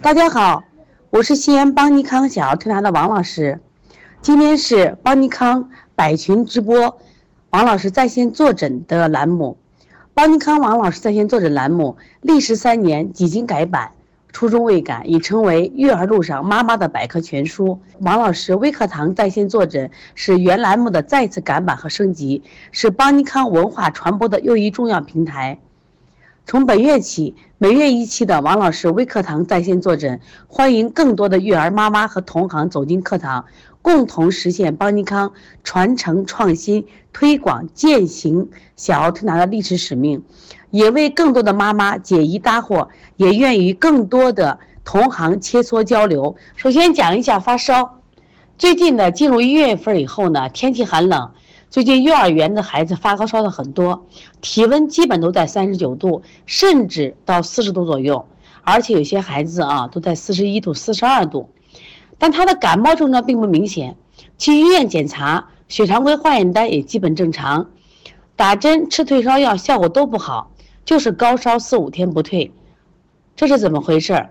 大家好，我是西安邦尼康小儿推拿的王老师。今天是邦尼康百群直播，王老师在线坐诊的栏目。邦尼康王老师在线坐诊栏目历时三年，几经改版，初衷未改，已成为育儿路上妈妈的百科全书。王老师微课堂在线坐诊是原栏目的再次改版和升级，是邦尼康文化传播的又一重要平台。从本月起，每月一期的王老师微课堂在线坐诊，欢迎更多的育儿妈妈和同行走进课堂，共同实现邦尼康传承创新、推广践行小儿推拿的历史使命，也为更多的妈妈解疑答惑，也愿与更多的同行切磋交流。首先讲一下发烧，最近呢，进入一月份以后呢，天气寒冷。最近幼儿园的孩子发高烧的很多，体温基本都在三十九度，甚至到四十度左右，而且有些孩子啊都在四十一度、四十二度，但他的感冒症状并不明显，去医院检查血常规化验单也基本正常，打针吃退烧药效果都不好，就是高烧四五天不退，这是怎么回事？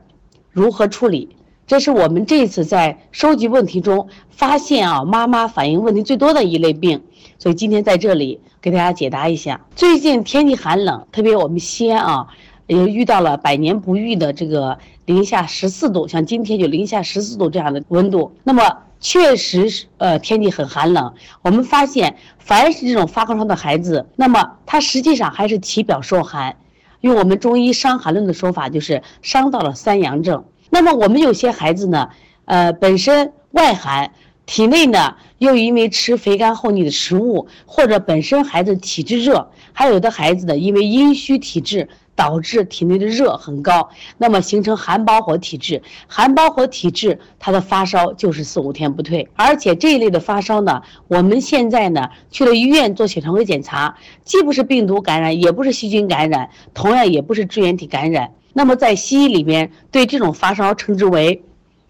如何处理？这是我们这次在收集问题中发现啊，妈妈反映问题最多的一类病，所以今天在这里给大家解答一下。最近天气寒冷，特别我们西安啊，也遇到了百年不遇的这个零下十四度，像今天就零下十四度这样的温度，那么确实是呃天气很寒冷。我们发现，凡是这种发高烧的孩子，那么他实际上还是体表受寒，用我们中医《伤寒论》的说法，就是伤到了三阳症。那么我们有些孩子呢，呃，本身外寒，体内呢又因为吃肥甘厚腻的食物，或者本身孩子体质热，还有的孩子呢因为阴虚体质导致体内的热很高，那么形成寒包火体质。寒包火体质，他的发烧就是四五天不退，而且这一类的发烧呢，我们现在呢去了医院做血常规检查，既不是病毒感染，也不是细菌感染，同样也不是支原体感染。那么在西医里面，对这种发烧称之为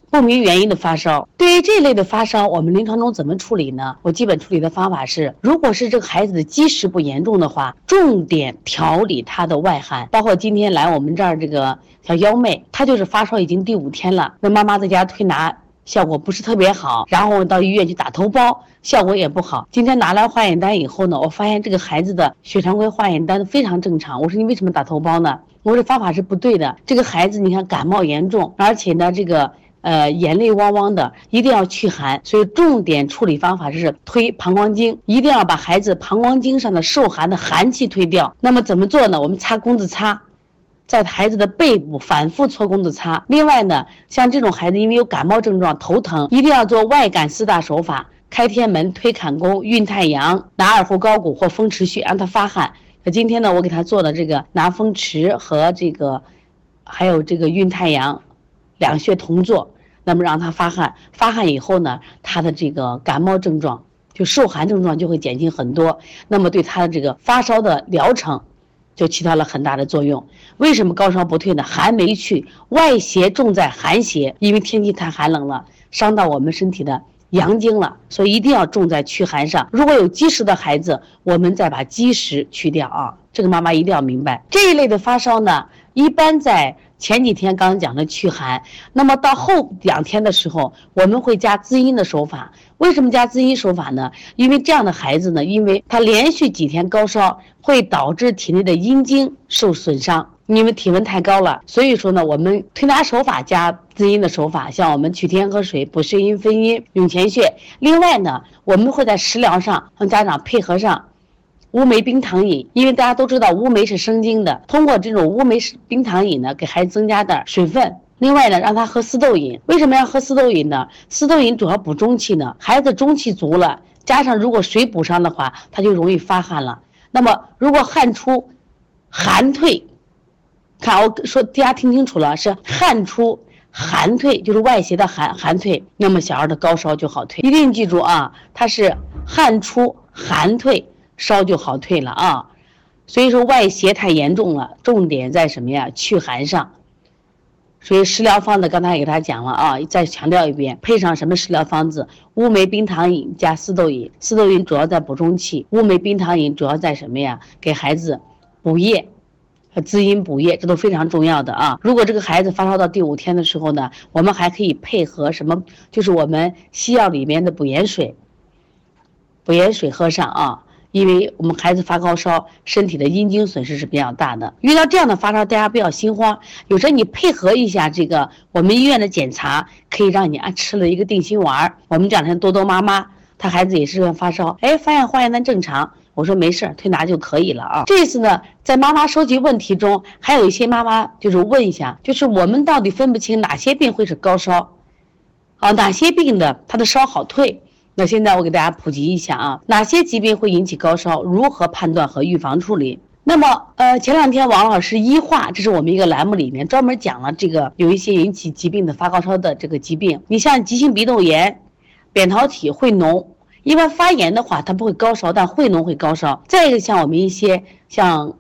不明原因的发烧。对于这类的发烧，我们临床中怎么处理呢？我基本处理的方法是，如果是这个孩子的积食不严重的话，重点调理他的外寒。包括今天来我们这儿这个小幺妹，她就是发烧已经第五天了，那妈妈在家推拿效果不是特别好，然后到医院去打头孢，效果也不好。今天拿来化验单以后呢，我发现这个孩子的血常规化验单非常正常。我说你为什么打头孢呢？我的方法是不对的。这个孩子，你看感冒严重，而且呢，这个呃眼泪汪汪的，一定要驱寒。所以重点处理方法是推膀胱经，一定要把孩子膀胱经上的受寒的寒气推掉。那么怎么做呢？我们擦弓子擦，在孩子的背部反复搓弓子擦。另外呢，像这种孩子因为有感冒症状、头疼，一定要做外感四大手法：开天门、推坎宫、运太阳、拿耳后高骨或风池穴，让他发汗。今天呢，我给他做的这个拿风池和这个，还有这个运太阳，两穴同做，那么让他发汗，发汗以后呢，他的这个感冒症状就受寒症状就会减轻很多，那么对他的这个发烧的疗程就起到了很大的作用。为什么高烧不退呢？寒没去，外邪重在寒邪，因为天气太寒冷了，伤到我们身体的。阳经了，所以一定要重在驱寒上。如果有积食的孩子，我们再把积食去掉啊。这个妈妈一定要明白，这一类的发烧呢，一般在前几天刚刚讲的驱寒，那么到后两天的时候，我们会加滋阴的手法。为什么加滋阴手法呢？因为这样的孩子呢，因为他连续几天高烧，会导致体内的阴经受损伤。因为体温太高了，所以说呢，我们推拿手法加滋阴的手法，像我们取天河水补肾阴分阴涌泉穴。另外呢，我们会在食疗上让家长配合上乌梅冰糖饮，因为大家都知道乌梅是生津的，通过这种乌梅冰糖饮呢，给孩子增加点水分。另外呢，让他喝四豆饮。为什么要喝四豆饮呢？四豆饮主要补中气呢，孩子中气足了，加上如果水补上的话，他就容易发汗了。那么如果汗出，寒退。看，我说大家听清楚了，是汗出寒退，就是外邪的寒寒退，那么小儿的高烧就好退。一定记住啊，它是汗出寒退，烧就好退了啊。所以说外邪太严重了，重点在什么呀？祛寒上。所以食疗方子刚才给大家讲了啊，再强调一遍，配上什么食疗方子？乌梅冰糖饮加四豆饮，四豆饮主要在补中气，乌梅冰糖饮主要在什么呀？给孩子补液。滋阴补液，这都非常重要的啊。如果这个孩子发烧到第五天的时候呢，我们还可以配合什么？就是我们西药里面的补盐水，补盐水喝上啊。因为我们孩子发高烧，身体的阴经损失是比较大的。遇到这样的发烧，大家不要心慌。有时候你配合一下这个我们医院的检查，可以让你啊吃了一个定心丸。我们这两天多多妈妈，她孩子也是发烧，哎，发现化验单正常，我说没事，推拿就可以了啊。这次呢，在妈妈收集问题中，还有一些妈妈就是问一下，就是我们到底分不清哪些病会是高烧，啊，哪些病的它的烧好退。那现在我给大家普及一下啊，哪些疾病会引起高烧？如何判断和预防处理？那么，呃，前两天王老师医话，这是我们一个栏目里面专门讲了这个有一些引起疾病的发高烧的这个疾病。你像急性鼻窦炎、扁桃体会脓，一般发炎的话它不会高烧，但会脓会高烧。再一个像我们一些像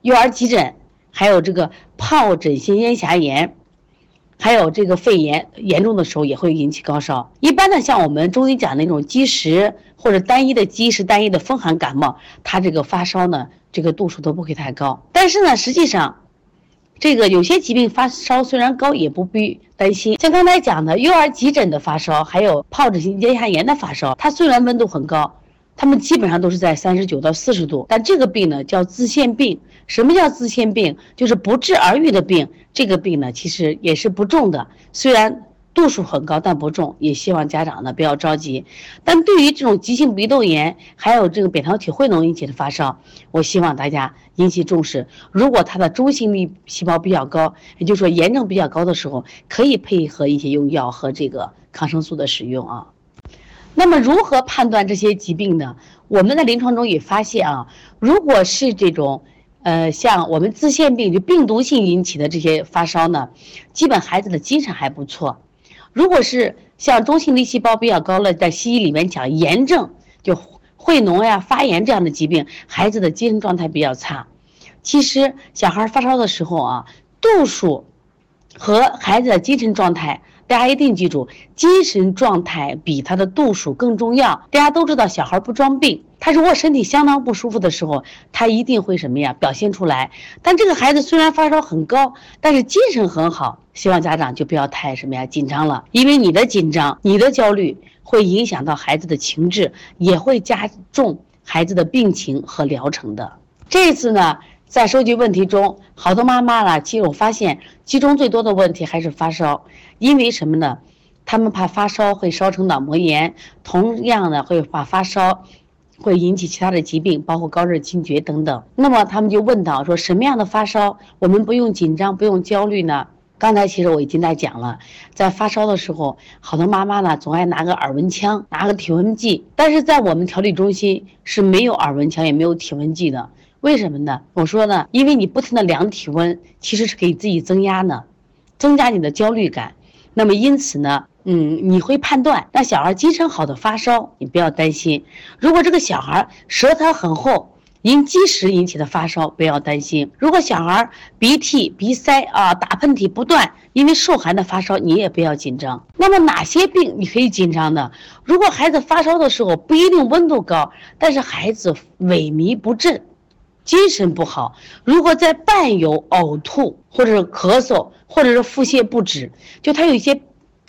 幼儿急诊，还有这个疱疹性咽峡炎。还有这个肺炎严重的时候也会引起高烧。一般的像我们中医讲那种积食或者单一的积食、单一的风寒感冒，它这个发烧呢，这个度数都不会太高。但是呢，实际上，这个有些疾病发烧虽然高，也不必担心。像刚才讲的幼儿急诊的发烧，还有疱疹性咽峡炎的发烧，它虽然温度很高。他们基本上都是在三十九到四十度，但这个病呢叫自限病。什么叫自限病？就是不治而愈的病。这个病呢其实也是不重的，虽然度数很高，但不重。也希望家长呢不要着急。但对于这种急性鼻窦炎，还有这个扁桃体会脓引起的发烧，我希望大家引起重视。如果他的中性粒细胞比较高，也就是说炎症比较高的时候，可以配合一些用药和这个抗生素的使用啊。那么如何判断这些疾病呢？我们在临床中也发现啊，如果是这种，呃，像我们自限病就病毒性引起的这些发烧呢，基本孩子的精神还不错。如果是像中性粒细胞比较高了，在西医里面讲炎症，就会脓呀、发炎这样的疾病，孩子的精神状态比较差。其实小孩发烧的时候啊，度数和孩子的精神状态。大家一定记住，精神状态比他的度数更重要。大家都知道，小孩不装病，他如果身体相当不舒服的时候，他一定会什么呀？表现出来。但这个孩子虽然发烧很高，但是精神很好。希望家长就不要太什么呀紧张了，因为你的紧张、你的焦虑会影响到孩子的情志，也会加重孩子的病情和疗程的。这次呢？在收集问题中，好多妈妈呢，其实我发现其中最多的问题还是发烧，因为什么呢？他们怕发烧会烧成脑膜炎，同样的会怕发烧会引起其他的疾病，包括高热惊厥等等。那么他们就问到说，什么样的发烧我们不用紧张、不用焦虑呢？刚才其实我已经在讲了，在发烧的时候，好多妈妈呢总爱拿个耳温枪、拿个体温计，但是在我们调理中心是没有耳温枪也没有体温计的。为什么呢？我说呢，因为你不停的量体温，其实是给自己增压呢，增加你的焦虑感。那么因此呢，嗯，你会判断，那小孩精神好的发烧，你不要担心。如果这个小孩舌苔很厚，因积食引起的发烧，不要担心。如果小孩鼻涕、鼻塞啊，打喷嚏不断，因为受寒的发烧，你也不要紧张。那么哪些病你可以紧张呢？如果孩子发烧的时候不一定温度高，但是孩子萎靡不振。精神不好，如果在伴有呕吐，或者是咳嗽，或者是腹泻不止，就他有一些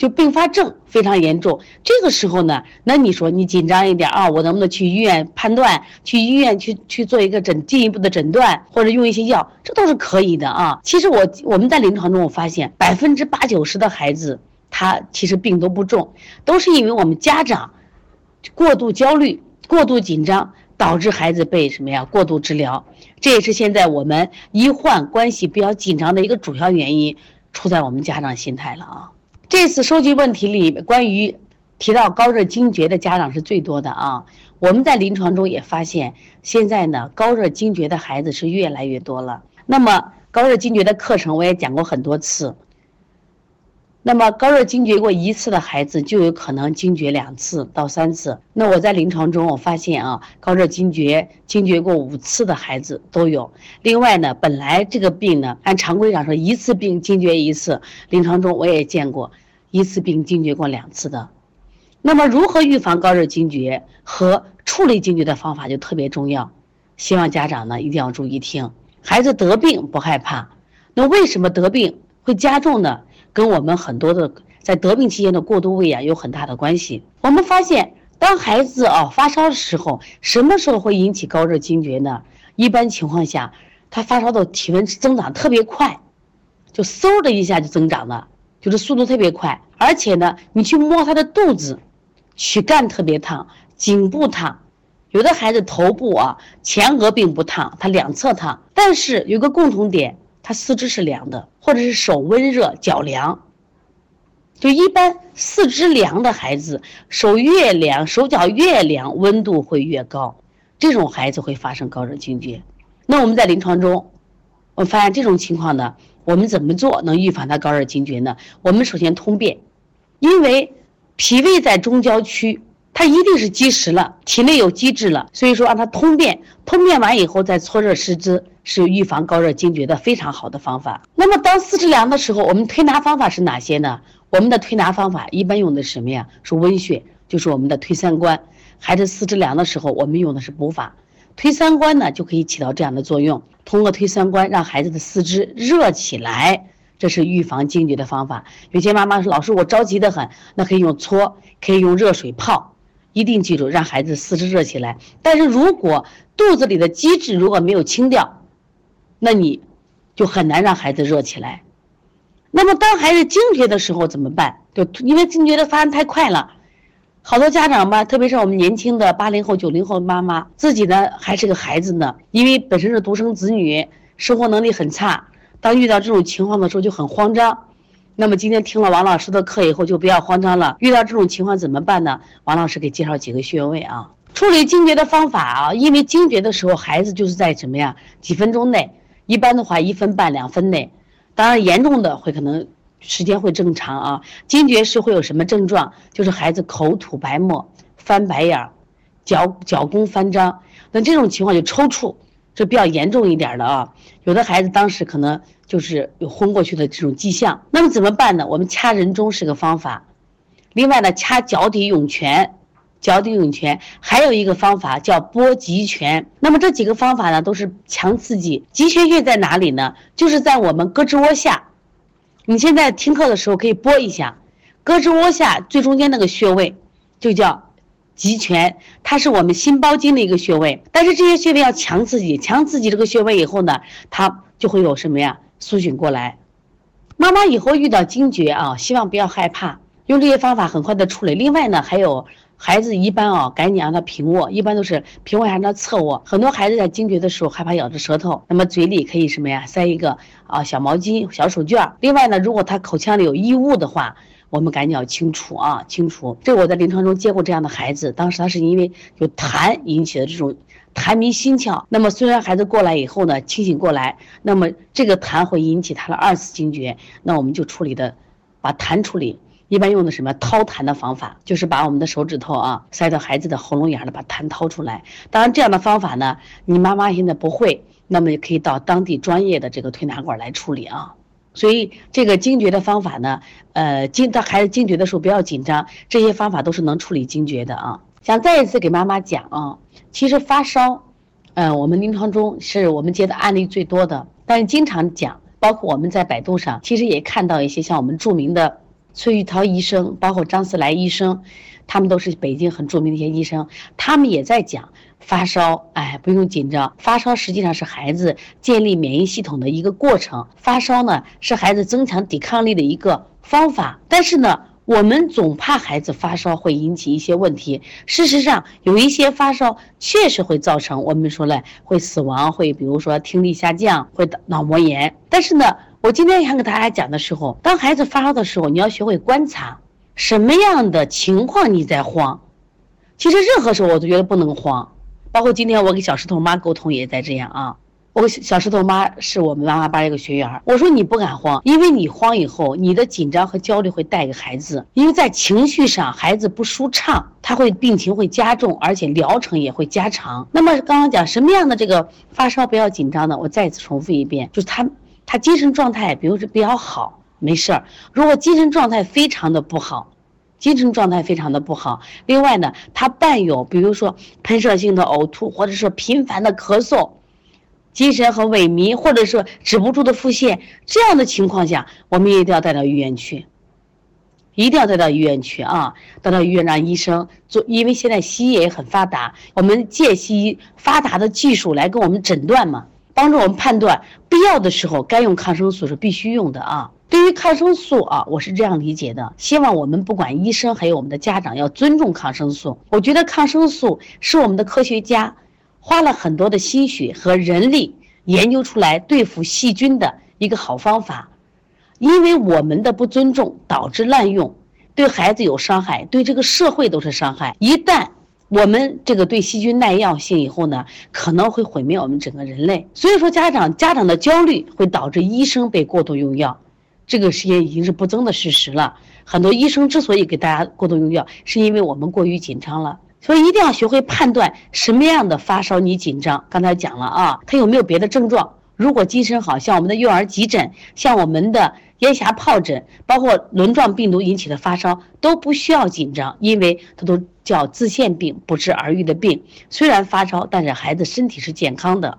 就并发症非常严重。这个时候呢，那你说你紧张一点啊，我能不能去医院判断？去医院去去做一个诊进一步的诊断，或者用一些药，这都是可以的啊。其实我我们在临床中我发现，百分之八九十的孩子他其实病都不重，都是因为我们家长过度焦虑、过度紧张。导致孩子被什么呀？过度治疗，这也是现在我们医患关系比较紧张的一个主要原因，出在我们家长心态了啊。这次收集问题里，关于提到高热惊厥的家长是最多的啊。我们在临床中也发现，现在呢，高热惊厥的孩子是越来越多了。那么，高热惊厥的课程我也讲过很多次。那么高热惊厥过一次的孩子，就有可能惊厥两次到三次。那我在临床中我发现啊，高热惊厥惊厥过五次的孩子都有。另外呢，本来这个病呢，按常规上说一次病惊厥一次，临床中我也见过一次病惊厥过两次的。那么如何预防高热惊厥和处理惊厥的方法就特别重要，希望家长呢一定要注意听。孩子得病不害怕，那为什么得病会加重呢？跟我们很多的在得病期间的过度喂养有很大的关系。我们发现，当孩子啊发烧的时候，什么时候会引起高热惊厥呢？一般情况下，他发烧的体温增长特别快，就嗖的一下就增长了，就是速度特别快。而且呢，你去摸他的肚子，躯干特别烫，颈部烫。有的孩子头部啊前额并不烫，他两侧烫，但是有个共同点，他四肢是凉的，或者是手温热脚凉。就一般四肢凉的孩子，手越凉，手脚越凉，温度会越高，这种孩子会发生高热惊厥。那我们在临床中，我发现这种情况呢，我们怎么做能预防他高热惊厥呢？我们首先通便，因为脾胃在中焦区。它一定是积食了，体内有积滞了，所以说让它通便，通便完以后再搓热湿肢，是预防高热惊厥的非常好的方法。那么当四肢凉的时候，我们推拿方法是哪些呢？我们的推拿方法一般用的什么呀？是温穴，就是我们的推三关。孩子四肢凉的时候，我们用的是补法，推三关呢就可以起到这样的作用。通过推三关，让孩子的四肢热起来，这是预防惊厥的方法。有些妈妈说：“老师，我着急的很。”那可以用搓，可以用热水泡。一定记住，让孩子四肢热起来。但是如果肚子里的积滞如果没有清掉，那你就很难让孩子热起来。那么当孩子惊厥的时候怎么办？就因为惊厥的发生太快了，好多家长吧，特别是我们年轻的八零后、九零后妈妈，自己呢还是个孩子呢，因为本身是独生子女，生活能力很差，当遇到这种情况的时候就很慌张。那么今天听了王老师的课以后，就不要慌张了。遇到这种情况怎么办呢？王老师给介绍几个穴位啊，处理惊厥的方法啊。因为惊厥的时候，孩子就是在什么呀？几分钟内，一般的话一分半两分内。当然严重的会可能时间会正常啊。惊厥是会有什么症状？就是孩子口吐白沫、翻白眼、脚脚弓翻张。那这种情况就抽搐，这比较严重一点的啊。有的孩子当时可能。就是有昏过去的这种迹象，那么怎么办呢？我们掐人中是个方法，另外呢，掐脚底涌泉，脚底涌泉还有一个方法叫拨极泉。那么这几个方法呢，都是强刺激。极泉穴在哪里呢？就是在我们胳肢窝下。你现在听课的时候可以拨一下，胳肢窝下最中间那个穴位就叫极泉，它是我们心包经的一个穴位。但是这些穴位要强刺激，强刺激这个穴位以后呢，它就会有什么呀？苏醒过来，妈妈以后遇到惊厥啊，希望不要害怕，用这些方法很快的处理。另外呢，还有孩子一般啊，赶紧让他平卧，一般都是平卧还是侧卧。很多孩子在惊厥的时候害怕咬着舌头，那么嘴里可以什么呀，塞一个啊小毛巾、小手绢。另外呢，如果他口腔里有异物的话，我们赶紧要清除啊，清除。这我在临床中接过这样的孩子，当时他是因为有痰引起的这种。痰迷心窍，那么虽然孩子过来以后呢，清醒过来，那么这个痰会引起他的二次惊厥，那我们就处理的，把痰处理，一般用的什么掏痰的方法，就是把我们的手指头啊塞到孩子的喉咙眼儿里，把痰掏出来。当然这样的方法呢，你妈妈现在不会，那么也可以到当地专业的这个推拿馆来处理啊。所以这个惊厥的方法呢，呃，惊到孩子惊厥的时候不要紧张，这些方法都是能处理惊厥的啊。想再一次给妈妈讲啊。其实发烧，嗯，我们临床中是我们接的案例最多的，但是经常讲，包括我们在百度上，其实也看到一些像我们著名的崔玉涛医生，包括张思来医生，他们都是北京很著名的一些医生，他们也在讲发烧，哎，不用紧张，发烧实际上是孩子建立免疫系统的一个过程，发烧呢是孩子增强抵抗力的一个方法，但是呢。我们总怕孩子发烧会引起一些问题。事实上，有一些发烧确实会造成我们说了会死亡，会比如说听力下降，会脑膜炎。但是呢，我今天想给大家讲的时候，当孩子发烧的时候，你要学会观察什么样的情况你在慌。其实任何时候我都觉得不能慌，包括今天我跟小石头妈沟通也在这样啊。我小石头妈是我们妈妈班一个学员我说你不敢慌，因为你慌以后，你的紧张和焦虑会带给孩子，因为在情绪上孩子不舒畅，他会病情会加重，而且疗程也会加长。那么刚刚讲什么样的这个发烧不要紧张呢，我再次重复一遍，就是他他精神状态，比如说比较好，没事儿。如果精神状态非常的不好，精神状态非常的不好，另外呢，他伴有比如说喷射性的呕吐，或者是频繁的咳嗽。精神和萎靡，或者说止不住的腹泻，这样的情况下，我们一定要带到医院去，一定要带到医院去啊！带到医院让医生做，因为现在西医也很发达，我们借西医发达的技术来给我们诊断嘛，帮助我们判断必要的时候该用抗生素是必须用的啊。对于抗生素啊，我是这样理解的，希望我们不管医生还有我们的家长要尊重抗生素。我觉得抗生素是我们的科学家。花了很多的心血和人力研究出来对付细菌的一个好方法，因为我们的不尊重导致滥用，对孩子有伤害，对这个社会都是伤害。一旦我们这个对细菌耐药性以后呢，可能会毁灭我们整个人类。所以说，家长家长的焦虑会导致医生被过度用药，这个实验已经是不争的事实了。很多医生之所以给大家过度用药，是因为我们过于紧张了。所以一定要学会判断什么样的发烧你紧张。刚才讲了啊，他有没有别的症状？如果精神好，像我们的幼儿急诊，像我们的咽峡疱疹，包括轮状病毒引起的发烧，都不需要紧张，因为它都叫自限病，不治而愈的病。虽然发烧，但是孩子身体是健康的。